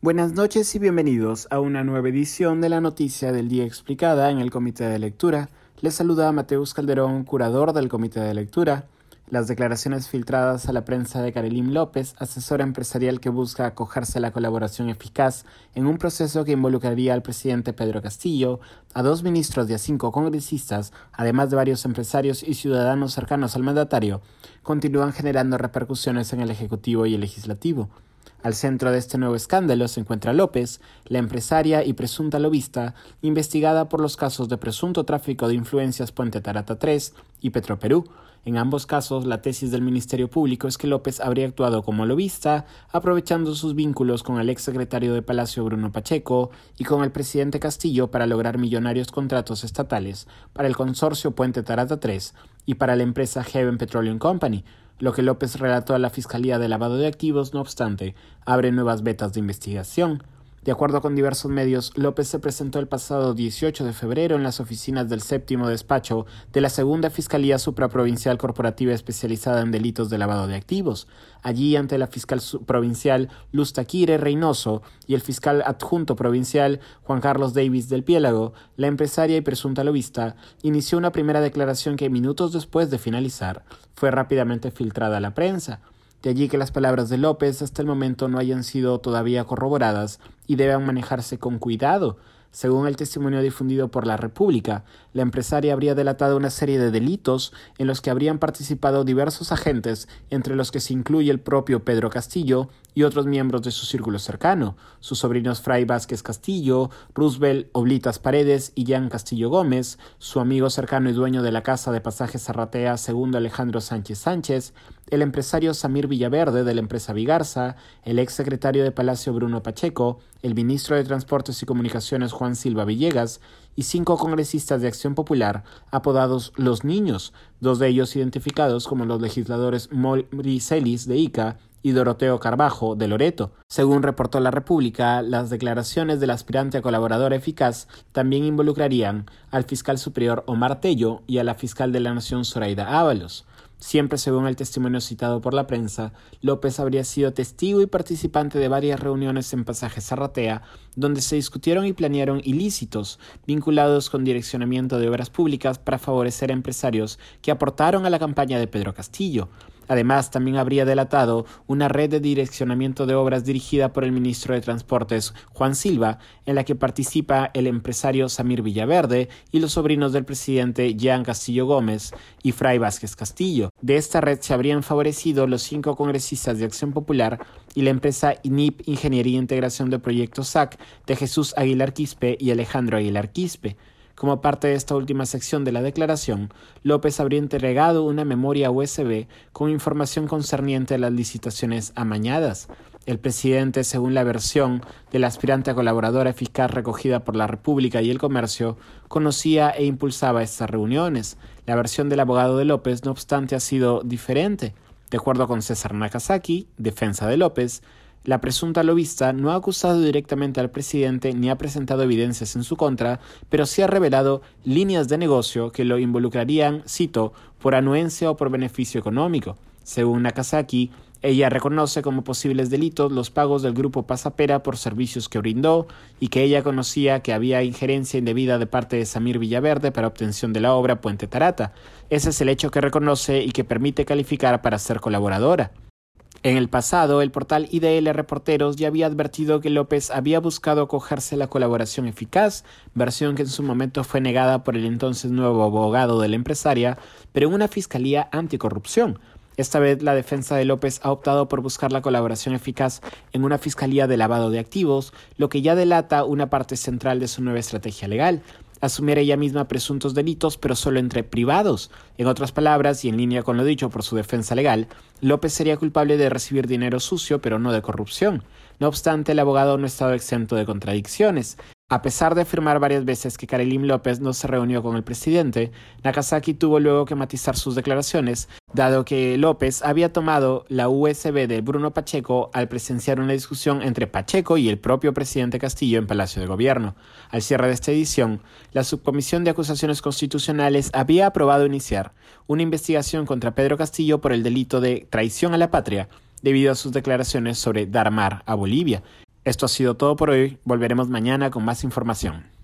Buenas noches y bienvenidos a una nueva edición de la Noticia del Día Explicada en el Comité de Lectura. Les saluda Mateus Calderón, curador del Comité de Lectura. Las declaraciones filtradas a la prensa de Karelim López, asesora empresarial que busca acogerse a la colaboración eficaz en un proceso que involucraría al presidente Pedro Castillo, a dos ministros y a cinco congresistas, además de varios empresarios y ciudadanos cercanos al mandatario, continúan generando repercusiones en el Ejecutivo y el Legislativo. Al centro de este nuevo escándalo se encuentra López, la empresaria y presunta lobista, investigada por los casos de presunto tráfico de influencias Puente Tarata 3 y Petroperú. En ambos casos, la tesis del Ministerio Público es que López habría actuado como lobista, aprovechando sus vínculos con el ex secretario de Palacio Bruno Pacheco y con el presidente Castillo para lograr millonarios contratos estatales para el consorcio Puente Tarata 3 y para la empresa Heaven Petroleum Company, lo que López relató a la Fiscalía de Lavado de Activos, no obstante, abre nuevas vetas de investigación. De acuerdo con diversos medios, López se presentó el pasado 18 de febrero en las oficinas del séptimo despacho de la Segunda Fiscalía Supraprovincial Corporativa especializada en delitos de lavado de activos. Allí, ante la fiscal provincial Luz Taquire Reynoso y el fiscal adjunto provincial Juan Carlos Davis del Piélago, la empresaria y presunta lobista inició una primera declaración que minutos después de finalizar fue rápidamente filtrada a la prensa. De allí que las palabras de López hasta el momento no hayan sido todavía corroboradas y deban manejarse con cuidado, según el testimonio difundido por la República, la empresaria habría delatado una serie de delitos en los que habrían participado diversos agentes, entre los que se incluye el propio Pedro Castillo y otros miembros de su círculo cercano, sus sobrinos Fray Vázquez Castillo, Roosevelt Oblitas Paredes y Jan Castillo Gómez, su amigo cercano y dueño de la casa de pasajes Zarratea segundo Alejandro Sánchez Sánchez, el empresario Samir Villaverde de la empresa Vigarza, el ex secretario de Palacio Bruno Pacheco, el ministro de Transportes y Comunicaciones Juan Silva Villegas y cinco congresistas de Acción Popular apodados Los Niños, dos de ellos identificados como los legisladores Celis de Ica y Doroteo Carbajo de Loreto. Según reportó la República, las declaraciones del aspirante a colaborador eficaz también involucrarían al fiscal superior Omar Tello y a la fiscal de la Nación Zoraida Ábalos. Siempre según el testimonio citado por la prensa, López habría sido testigo y participante de varias reuniones en Pasaje Zarratea, donde se discutieron y planearon ilícitos vinculados con direccionamiento de obras públicas para favorecer a empresarios que aportaron a la campaña de Pedro Castillo. Además, también habría delatado una red de direccionamiento de obras dirigida por el ministro de Transportes, Juan Silva, en la que participa el empresario Samir Villaverde y los sobrinos del presidente Jean Castillo Gómez y Fray Vázquez Castillo. De esta red se habrían favorecido los cinco congresistas de Acción Popular y la empresa INIP Ingeniería e Integración de Proyectos SAC de Jesús Aguilar Quispe y Alejandro Aguilar Quispe. Como parte de esta última sección de la declaración, López habría entregado una memoria USB con información concerniente a las licitaciones amañadas. El presidente, según la versión del aspirante a colaboradora eficaz recogida por la República y el Comercio, conocía e impulsaba estas reuniones. La versión del abogado de López, no obstante, ha sido diferente. De acuerdo con César Nakazaki, defensa de López, la presunta lobista no ha acusado directamente al presidente ni ha presentado evidencias en su contra, pero sí ha revelado líneas de negocio que lo involucrarían, cito, por anuencia o por beneficio económico. Según Nakazaki, ella reconoce como posibles delitos los pagos del grupo Pasapera por servicios que brindó y que ella conocía que había injerencia indebida de parte de Samir Villaverde para obtención de la obra Puente Tarata. Ese es el hecho que reconoce y que permite calificar para ser colaboradora. En el pasado, el portal IDL Reporteros ya había advertido que López había buscado acogerse a la colaboración eficaz, versión que en su momento fue negada por el entonces nuevo abogado de la empresaria, pero en una fiscalía anticorrupción. Esta vez la defensa de López ha optado por buscar la colaboración eficaz en una fiscalía de lavado de activos, lo que ya delata una parte central de su nueva estrategia legal asumir ella misma presuntos delitos, pero solo entre privados. En otras palabras, y en línea con lo dicho por su defensa legal, López sería culpable de recibir dinero sucio, pero no de corrupción. No obstante, el abogado no ha estado exento de contradicciones. A pesar de afirmar varias veces que Karelim López no se reunió con el presidente, Nakazaki tuvo luego que matizar sus declaraciones, dado que López había tomado la USB de Bruno Pacheco al presenciar una discusión entre Pacheco y el propio presidente Castillo en Palacio de Gobierno. Al cierre de esta edición, la Subcomisión de Acusaciones Constitucionales había aprobado iniciar una investigación contra Pedro Castillo por el delito de traición a la patria debido a sus declaraciones sobre dar mar a Bolivia, Esto ha sido todo por hoy, volveremos mañana con más información.